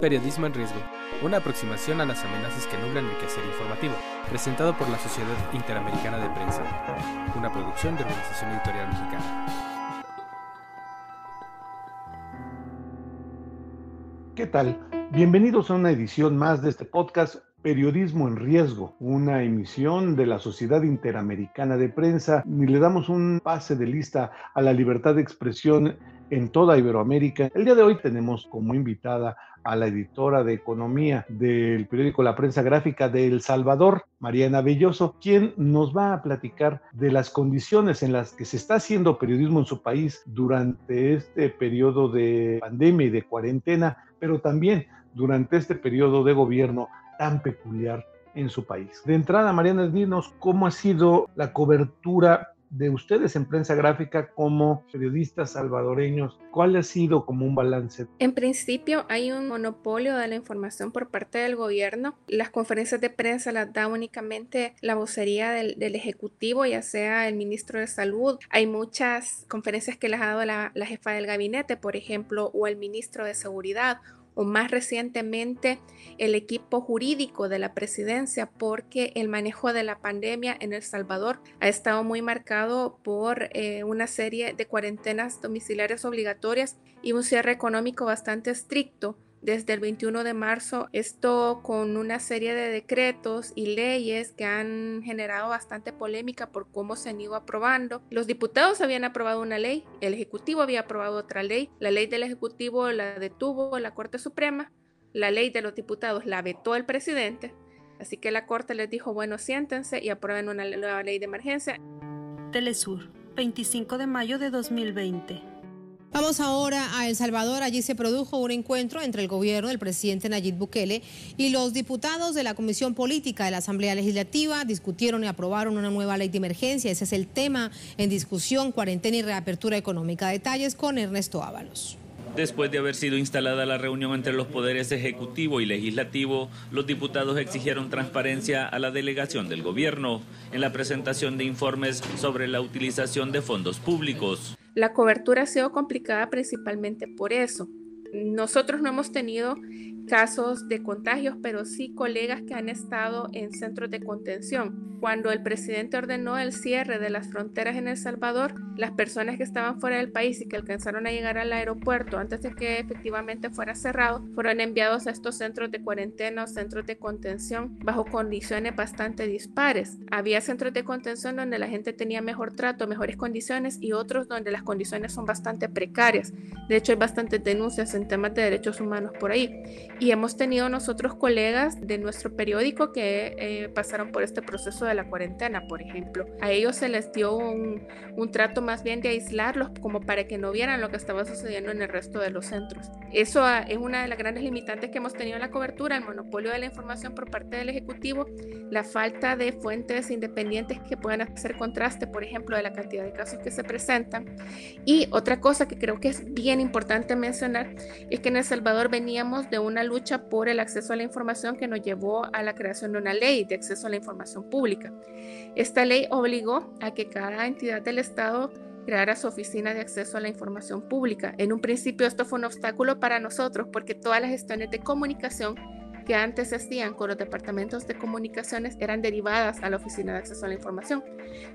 Periodismo en riesgo. Una aproximación a las amenazas que nublan el quehacer informativo. Presentado por la Sociedad Interamericana de Prensa. Una producción de Organización Editorial Mexicana. ¿Qué tal? Bienvenidos a una edición más de este podcast Periodismo en Riesgo, una emisión de la Sociedad Interamericana de Prensa. Y le damos un pase de lista a la libertad de expresión en toda Iberoamérica. El día de hoy tenemos como invitada a la editora de economía del periódico La Prensa Gráfica de El Salvador, Mariana Belloso, quien nos va a platicar de las condiciones en las que se está haciendo periodismo en su país durante este periodo de pandemia y de cuarentena, pero también durante este periodo de gobierno tan peculiar en su país. De entrada, Mariana, dinos cómo ha sido la cobertura de ustedes en prensa gráfica como periodistas salvadoreños, ¿cuál ha sido como un balance? En principio hay un monopolio de la información por parte del gobierno. Las conferencias de prensa las da únicamente la vocería del, del Ejecutivo, ya sea el ministro de Salud. Hay muchas conferencias que las ha dado la, la jefa del gabinete, por ejemplo, o el ministro de Seguridad o más recientemente el equipo jurídico de la presidencia porque el manejo de la pandemia en El Salvador ha estado muy marcado por eh, una serie de cuarentenas domiciliarias obligatorias y un cierre económico bastante estricto desde el 21 de marzo, esto con una serie de decretos y leyes que han generado bastante polémica por cómo se han ido aprobando. Los diputados habían aprobado una ley, el Ejecutivo había aprobado otra ley, la ley del Ejecutivo la detuvo la Corte Suprema, la ley de los diputados la vetó el presidente, así que la Corte les dijo, bueno, siéntense y aprueben una nueva ley de emergencia. Telesur, 25 de mayo de 2020. Vamos ahora a El Salvador. Allí se produjo un encuentro entre el gobierno del presidente Nayib Bukele y los diputados de la Comisión Política de la Asamblea Legislativa. Discutieron y aprobaron una nueva ley de emergencia. Ese es el tema en discusión, cuarentena y reapertura económica. Detalles con Ernesto Ábalos. Después de haber sido instalada la reunión entre los poderes ejecutivo y legislativo, los diputados exigieron transparencia a la delegación del gobierno en la presentación de informes sobre la utilización de fondos públicos. La cobertura ha sido complicada principalmente por eso. Nosotros no hemos tenido casos de contagios, pero sí colegas que han estado en centros de contención. Cuando el presidente ordenó el cierre de las fronteras en El Salvador, las personas que estaban fuera del país y que alcanzaron a llegar al aeropuerto antes de que efectivamente fuera cerrado, fueron enviados a estos centros de cuarentena o centros de contención bajo condiciones bastante dispares. Había centros de contención donde la gente tenía mejor trato, mejores condiciones y otros donde las condiciones son bastante precarias. De hecho, hay bastantes denuncias en temas de derechos humanos por ahí y hemos tenido nosotros colegas de nuestro periódico que eh, pasaron por este proceso de la cuarentena, por ejemplo. A ellos se les dio un, un, trato más bien de aislarlos como para que no vieran lo que estaba sucediendo en el resto de los centros. Eso ah, es una de las grandes limitantes que hemos tenido en la cobertura, el monopolio de la información por parte del Ejecutivo, la falta de fuentes independientes que puedan hacer contraste, por ejemplo, de la cantidad de casos que se presentan. Y otra cosa que creo que es bien importante mencionar es que en El Salvador veníamos de una lucha por el acceso a la información que nos llevó a la creación de una ley de acceso a la información pública. Esta ley obligó a que cada entidad del Estado creara su oficina de acceso a la información pública. En un principio esto fue un obstáculo para nosotros porque todas las gestiones de comunicación que antes se hacían con los departamentos de comunicaciones eran derivadas a la Oficina de Acceso a la Información.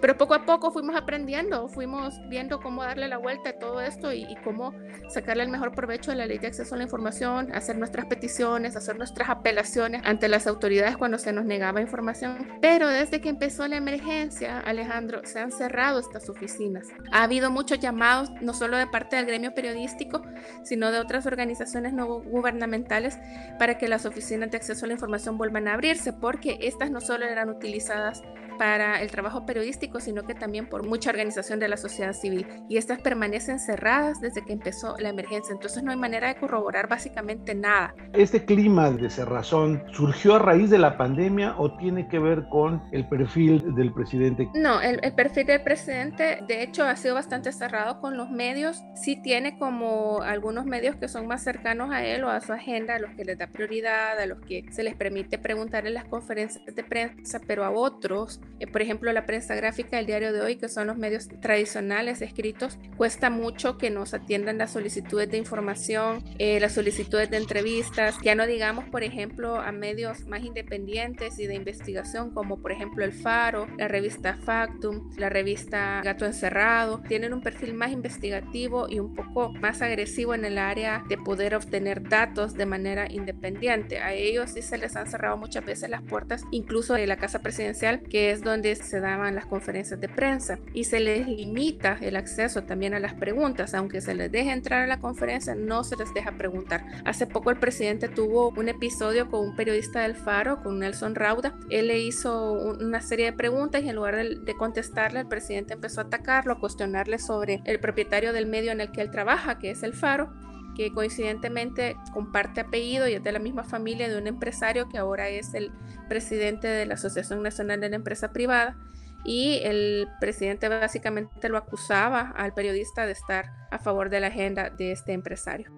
Pero poco a poco fuimos aprendiendo, fuimos viendo cómo darle la vuelta a todo esto y, y cómo sacarle el mejor provecho a la Ley de Acceso a la Información, hacer nuestras peticiones, hacer nuestras apelaciones ante las autoridades cuando se nos negaba información. Pero desde que empezó la emergencia, Alejandro, se han cerrado estas oficinas. Ha habido muchos llamados, no solo de parte del gremio periodístico, sino de otras organizaciones no gubernamentales para que las oficinas acceso a la información vuelvan a abrirse, porque estas no solo eran utilizadas para el trabajo periodístico, sino que también por mucha organización de la sociedad civil. Y estas permanecen cerradas desde que empezó la emergencia. Entonces no hay manera de corroborar básicamente nada. ¿Este clima de cerrazón surgió a raíz de la pandemia o tiene que ver con el perfil del presidente? No, el, el perfil del presidente de hecho ha sido bastante cerrado con los medios. Sí tiene como algunos medios que son más cercanos a él o a su agenda, a los que les da prioridad, a los que se les permite preguntar en las conferencias de prensa, pero a otros, por ejemplo la prensa gráfica del diario de hoy, que son los medios tradicionales escritos, cuesta mucho que nos atiendan las solicitudes de información, eh, las solicitudes de entrevistas, ya no digamos, por ejemplo, a medios más independientes y de investigación, como por ejemplo El Faro, la revista Factum, la revista Gato Encerrado, tienen un perfil más investigativo y un poco más agresivo en el área de poder obtener datos de manera independiente. A ellos sí se les han cerrado muchas veces las puertas, incluso de la Casa Presidencial, que es donde se daban las conferencias de prensa, y se les limita el acceso también a las preguntas, aunque se les deje entrar a la conferencia, no se les deja preguntar. Hace poco el presidente tuvo un episodio con un periodista del Faro, con Nelson Rauda. Él le hizo una serie de preguntas y en lugar de, contestarle, el presidente empezó a atacarlo, a cuestionarle sobre el propietario del medio en el que él trabaja, que es el Faro que coincidentemente comparte apellido y es de la misma familia de un empresario que ahora es el presidente de la Asociación Nacional de la Empresa Privada. Y el presidente básicamente lo acusaba al periodista de estar a favor de la agenda de este empresario.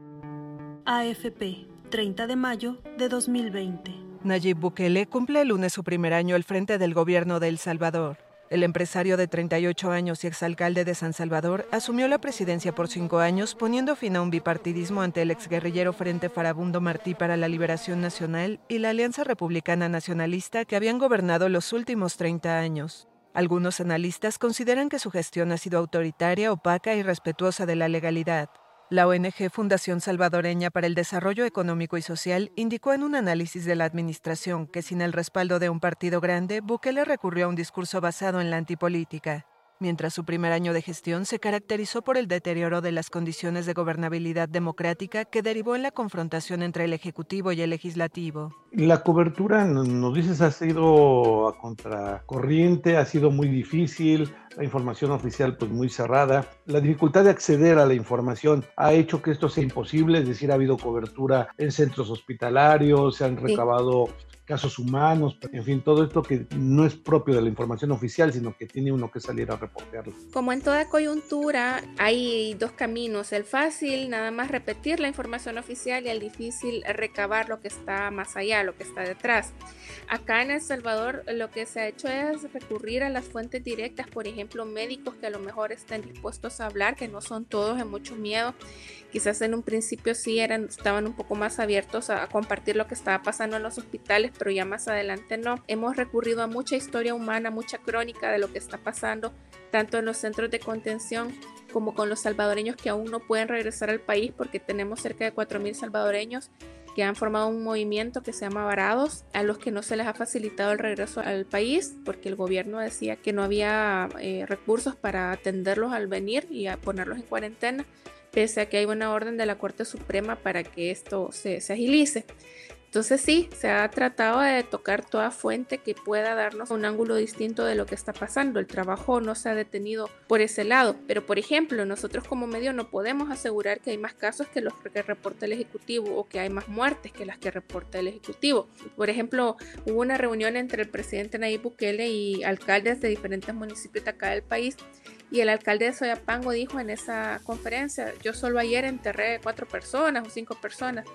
AFP, 30 de mayo de 2020. Nayib Bukele cumple el lunes su primer año al frente del gobierno de El Salvador. El empresario de 38 años y exalcalde de San Salvador asumió la presidencia por cinco años, poniendo fin a un bipartidismo ante el exguerrillero Frente Farabundo Martí para la Liberación Nacional y la Alianza Republicana Nacionalista que habían gobernado los últimos 30 años. Algunos analistas consideran que su gestión ha sido autoritaria, opaca y respetuosa de la legalidad. La ONG Fundación Salvadoreña para el Desarrollo Económico y Social indicó en un análisis de la administración que sin el respaldo de un partido grande, Bukele recurrió a un discurso basado en la antipolítica mientras su primer año de gestión se caracterizó por el deterioro de las condiciones de gobernabilidad democrática que derivó en la confrontación entre el Ejecutivo y el Legislativo. La cobertura, nos dices, ha sido a contracorriente, ha sido muy difícil, la información oficial pues muy cerrada. La dificultad de acceder a la información ha hecho que esto sea imposible, es decir, ha habido cobertura en centros hospitalarios, se han recabado casos humanos, en fin, todo esto que no es propio de la información oficial, sino que tiene uno que salir a reportearlo. Como en toda coyuntura, hay dos caminos, el fácil, nada más repetir la información oficial y el difícil, recabar lo que está más allá, lo que está detrás. Acá en El Salvador lo que se ha hecho es recurrir a las fuentes directas, por ejemplo, médicos que a lo mejor estén dispuestos a hablar, que no son todos, en mucho miedo. Quizás en un principio sí eran, estaban un poco más abiertos a compartir lo que estaba pasando en los hospitales, pero ya más adelante no. Hemos recurrido a mucha historia humana, mucha crónica de lo que está pasando, tanto en los centros de contención como con los salvadoreños que aún no pueden regresar al país porque tenemos cerca de 4.000 salvadoreños que han formado un movimiento que se llama Varados, a los que no se les ha facilitado el regreso al país porque el gobierno decía que no había eh, recursos para atenderlos al venir y a ponerlos en cuarentena, pese a que hay una orden de la Corte Suprema para que esto se, se agilice. Entonces sí, se ha tratado de tocar toda fuente que pueda darnos un ángulo distinto de lo que está pasando. El trabajo no se ha detenido por ese lado, pero por ejemplo, nosotros como medio no podemos asegurar que hay más casos que los que reporta el Ejecutivo o que hay más muertes que las que reporta el Ejecutivo. Por ejemplo, hubo una reunión entre el presidente Nayib Bukele y alcaldes de diferentes municipios de acá del país y el alcalde de Soyapango dijo en esa conferencia, yo solo ayer enterré cuatro personas o cinco personas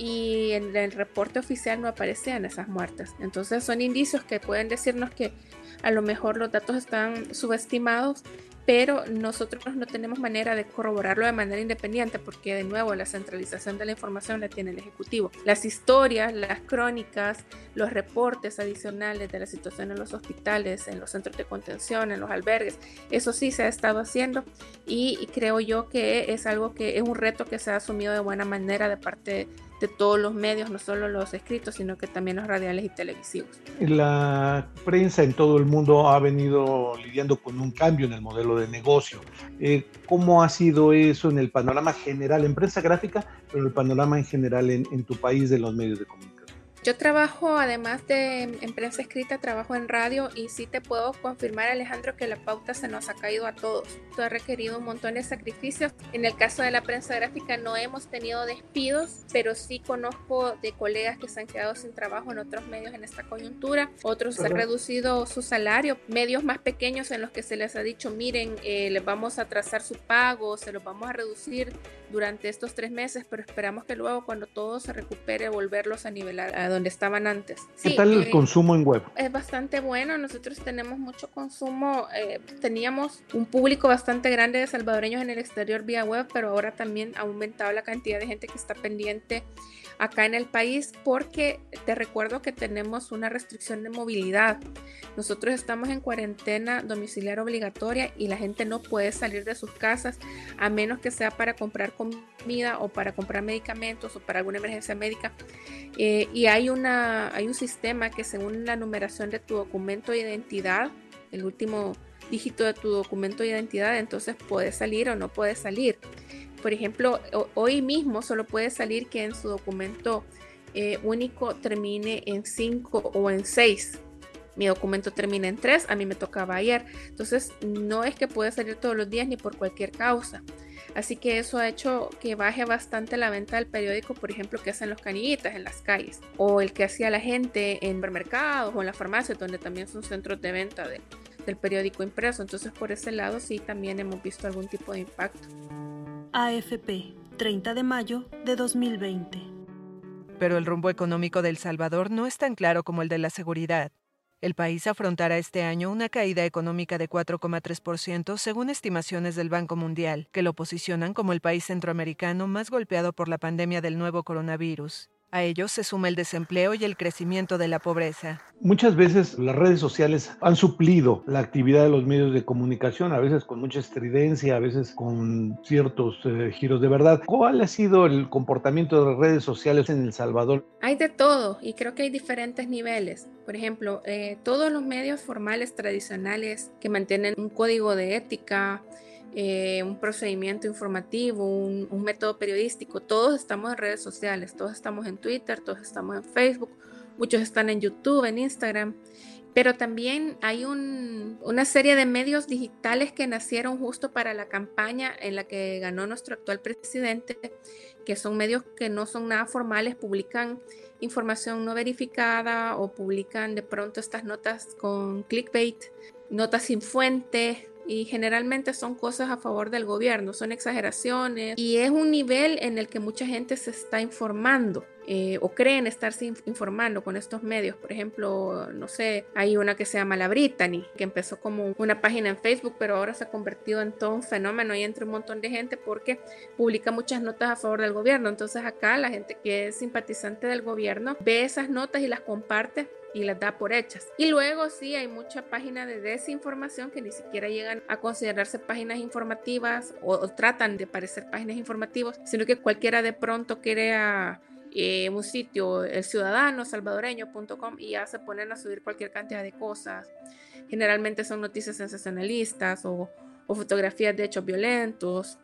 y en el reporte oficial no aparecían esas muertes. Entonces son indicios que pueden decirnos que a lo mejor los datos están subestimados, pero nosotros no tenemos manera de corroborarlo de manera independiente porque de nuevo la centralización de la información la tiene el Ejecutivo. Las historias, las crónicas, los reportes adicionales de la situación en los hospitales, en los centros de contención, en los albergues, eso sí se ha estado haciendo y, creo yo que es algo que es un reto que se ha asumido de buena manera de parte de de todos los medios, no solo los escritos, sino que también los radiales y televisivos. La prensa en todo el mundo ha venido lidiando con un cambio en el modelo de negocio. Eh, ¿Cómo ha sido eso en el panorama general, en prensa gráfica, pero el panorama en general en, en tu país de los medios de comunicación? Yo trabajo, además de en prensa escrita, trabajo en radio y sí te puedo confirmar, Alejandro, que la pauta se nos ha caído a todos. Esto ha requerido un montón de sacrificios. En el caso de la prensa gráfica no hemos tenido despidos, pero sí conozco de colegas que se han quedado sin trabajo en otros medios en esta coyuntura. Otros han reducido su salario. Medios más pequeños en los que se les ha dicho, miren, eh, les vamos a trazar su pago, se los vamos a reducir durante estos tres meses, pero esperamos que luego cuando todo se recupere volverlos a nivelar a donde estaban antes. ¿Qué tal el eh, consumo en web? Es bastante bueno, nosotros tenemos mucho consumo, eh, teníamos un público bastante grande de salvadoreños en el exterior vía web, pero ahora también ha aumentado la cantidad de gente que está pendiente acá en el país porque te recuerdo que tenemos una restricción de movilidad. Nosotros estamos en cuarentena domiciliar obligatoria y la gente no puede salir de sus casas a menos que sea para comprar comida o para comprar medicamentos o para alguna emergencia médica. Eh, y hay, una, hay un sistema que según la numeración de tu documento de identidad, el último dígito de tu documento de identidad, entonces puedes salir o no puedes salir. Por ejemplo, hoy mismo solo puede salir que en su documento eh, único termine en 5 o en 6. Mi documento termina en 3, a mí me tocaba ayer. Entonces, no es que pueda salir todos los días ni por cualquier causa. Así que eso ha hecho que baje bastante la venta del periódico, por ejemplo, que hacen los canillitas en las calles, o el que hacía la gente en mercados o en las farmacias, donde también son centros de venta del periódico impreso. Entonces, por ese lado sí también hemos visto algún tipo de impacto. AFP, 30 de mayo de 2020. Pero el rumbo económico de El Salvador no es tan claro como el de la seguridad. El país afrontará este año una caída económica de 4,3% según estimaciones del Banco Mundial, que lo posicionan como el país centroamericano más golpeado por la pandemia del nuevo coronavirus. A ello se suma el desempleo y el crecimiento de la pobreza. Muchas veces las redes sociales han suplido la actividad de los medios de comunicación, a veces con mucha estridencia, a veces con ciertos eh, giros de verdad. ¿Cuál ha sido el comportamiento de las redes sociales en El Salvador? Hay de todo y creo que hay diferentes niveles. Por ejemplo, eh, todos los medios formales tradicionales que mantienen un código de ética, eh, un procedimiento informativo, un, método periodístico. Todos estamos en redes sociales, todos estamos en Twitter, todos estamos en Facebook, muchos están en YouTube, en Instagram. Pero también hay un, una serie de medios digitales que nacieron justo para la campaña en la que ganó nuestro actual presidente, que son medios que no son nada formales, publican información no verificada o publican de pronto estas notas con clickbait, notas sin fuente, y generalmente son cosas a favor del gobierno, son exageraciones y es un nivel en el que mucha gente se está informando. Eh, o creen estarse informando con estos medios. Por ejemplo, no sé, hay una que se llama La Brittany, que empezó como una página en Facebook, pero ahora se ha convertido en todo un fenómeno y entre un montón de gente porque publica muchas notas a favor del gobierno. Entonces acá la gente que es simpatizante del gobierno ve esas notas y las comparte y las da por hechas. Y luego sí hay mucha página de desinformación que ni siquiera llegan a considerarse páginas informativas o, tratan de parecer páginas informativas, sino que cualquiera de pronto crea eh, un sitio, el ciudadano salvadoreño.com y ya se ponen a subir cualquier cantidad de cosas. Generalmente son noticias sensacionalistas o, o fotografías de hechos violentos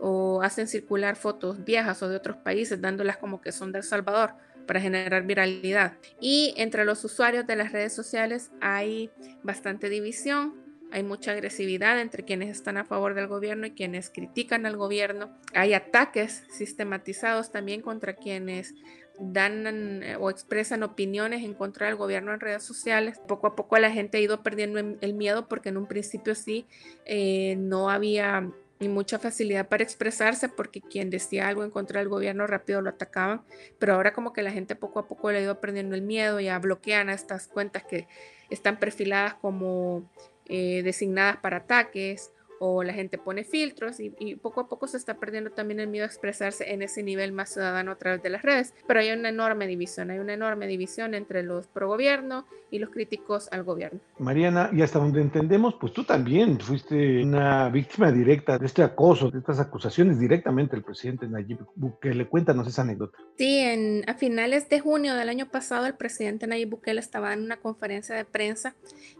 o hacen circular fotos viejas o de otros países dándolas como que son de El Salvador para generar viralidad. Y entre los usuarios de las redes sociales hay bastante división, hay mucha agresividad entre quienes están a favor del gobierno y quienes critican al gobierno. Hay ataques sistematizados también contra quienes dan eh, o expresan opiniones en contra del gobierno en redes sociales. Poco a poco la gente ha ido perdiendo el miedo porque en un principio sí eh, no había y mucha facilidad para expresarse porque quien decía algo en contra del gobierno rápido lo atacaban, pero ahora como que la gente poco a poco le ha ido perdiendo el miedo, ya bloquean a estas cuentas que están perfiladas como eh, designadas para ataques o la gente pone filtros y, poco a poco se está perdiendo también el miedo a expresarse en ese nivel más ciudadano a través de las redes. Pero hay una enorme división, hay una enorme división entre los pro gobierno y los críticos al gobierno. Mariana, y hasta donde entendemos, pues tú también fuiste una víctima directa de este acoso, de estas acusaciones directamente del presidente Nayib Bukele. Cuéntanos esa anécdota. Sí, en, a finales de junio del año pasado el presidente Nayib Bukele estaba en una conferencia de prensa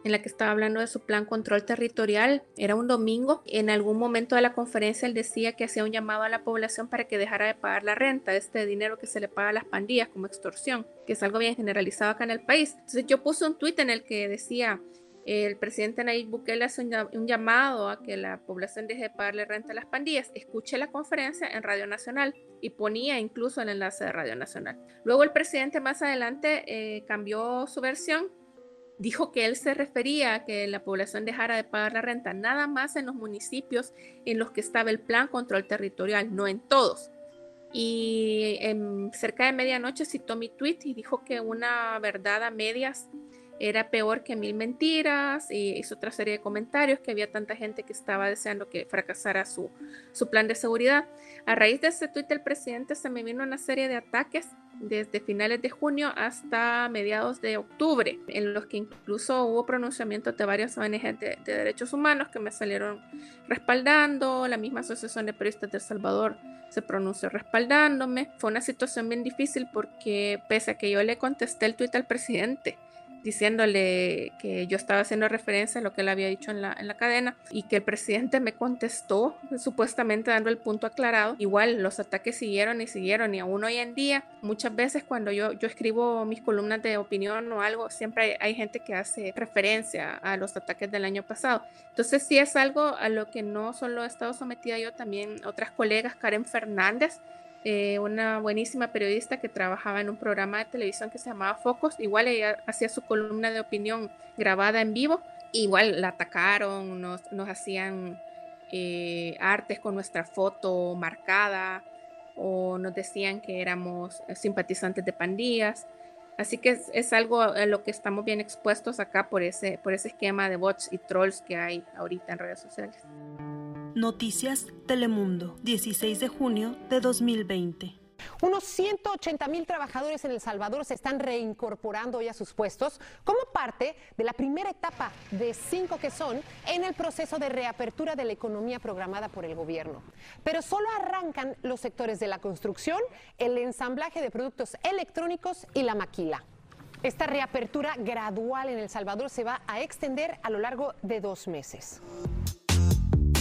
en la que estaba hablando de su plan control territorial. Era un domingo En algún momento de la conferencia él decía que hacía un llamado a la población para que dejara de pagar la renta, este dinero que se le paga a las pandillas como extorsión, que es algo bien generalizado acá en el país. Entonces yo puse un tuit en el que decía, el presidente Nayib Bukele hace un llamado a que la población deje de pagarle renta a las pandillas. Escuche la conferencia en Radio Nacional y ponía incluso el enlace de Radio Nacional. Luego el presidente más adelante eh, cambió su versión. Dijo que él se refería a que la población dejara de pagar la renta nada más en los municipios en los que estaba el plan control territorial, no en todos. Y en, cerca de medianoche citó mi tweet y dijo que una verdad a medias era peor que mil mentiras y hizo otra serie de comentarios que había tanta gente que estaba deseando que fracasara su, su plan de seguridad. A raíz de ese tuit del presidente se me vino una serie de ataques desde finales de junio hasta mediados de octubre, en los que incluso hubo pronunciamientos de varias ONG de, de derechos humanos que me salieron respaldando, la misma Asociación de Periodistas de El Salvador se pronunció respaldándome. Fue una situación bien difícil porque pese a que yo le contesté el tuit al presidente, diciéndole que yo estaba haciendo referencia a lo que él había dicho en la, en la cadena y que el presidente me contestó supuestamente dando el punto aclarado. Igual los ataques siguieron y siguieron y aún hoy en día muchas veces cuando yo, yo escribo mis columnas de opinión o algo, siempre hay, hay gente que hace referencia a los ataques del año pasado. Entonces sí es algo a lo que no solo he estado sometida yo, también otras colegas, Karen Fernández, eh, una buenísima periodista que trabajaba en un programa de televisión que se llamaba Focus. Igual ella hacía su columna de opinión grabada en vivo. Igual la atacaron, nos, hacían eh, artes con nuestra foto marcada o nos decían que éramos simpatizantes de pandillas. Así que es, algo a lo que estamos bien expuestos acá por ese, por ese esquema de bots y trolls que hay ahorita en redes sociales. Noticias Telemundo, 16 de junio de 2020. Unos 180 mil trabajadores en El Salvador se están reincorporando hoy a sus puestos como parte de la primera etapa de cinco que son en el proceso de reapertura de la economía programada por el gobierno. Pero solo arrancan los sectores de la construcción, el ensamblaje de productos electrónicos y la maquila. Esta reapertura gradual en El Salvador se va a extender a lo largo de dos meses.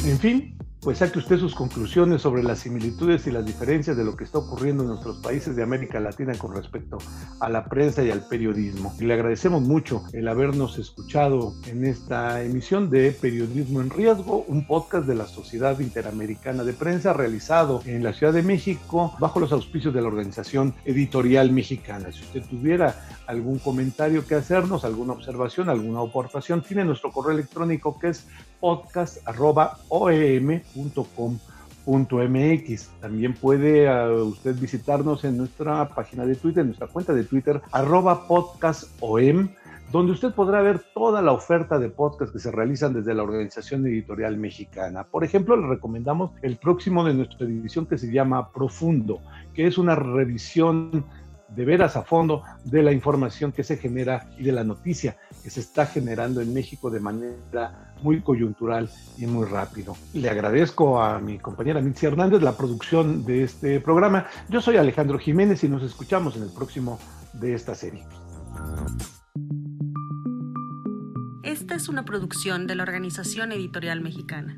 En fin, pues saque usted sus conclusiones sobre las similitudes y las diferencias de lo que está ocurriendo en nuestros países de América Latina con respecto a la prensa y al periodismo. Y le agradecemos mucho el habernos escuchado en esta emisión de Periodismo en Riesgo, un podcast de la Sociedad Interamericana de Prensa realizado en la Ciudad de México bajo los auspicios de la Organización Editorial Mexicana. Si usted tuviera algún comentario que hacernos, alguna observación, alguna aportación, tiene nuestro correo electrónico que es podcast.oem.com.mx. También puede uh, usted visitarnos en nuestra página de Twitter, en nuestra cuenta de Twitter, arroba podcastom, donde usted podrá ver toda la oferta de podcast que se realizan desde la Organización Editorial Mexicana. Por ejemplo, le recomendamos el próximo de nuestra edición que se llama Profundo, que es una revisión de veras a fondo de la información que se genera y de la noticia que se está generando en México de manera muy coyuntural y muy rápido. Le agradezco a mi compañera Mitzi Hernández la producción de este programa. Yo soy Alejandro Jiménez y nos escuchamos en el próximo de esta serie. Esta es una producción de la Organización Editorial Mexicana.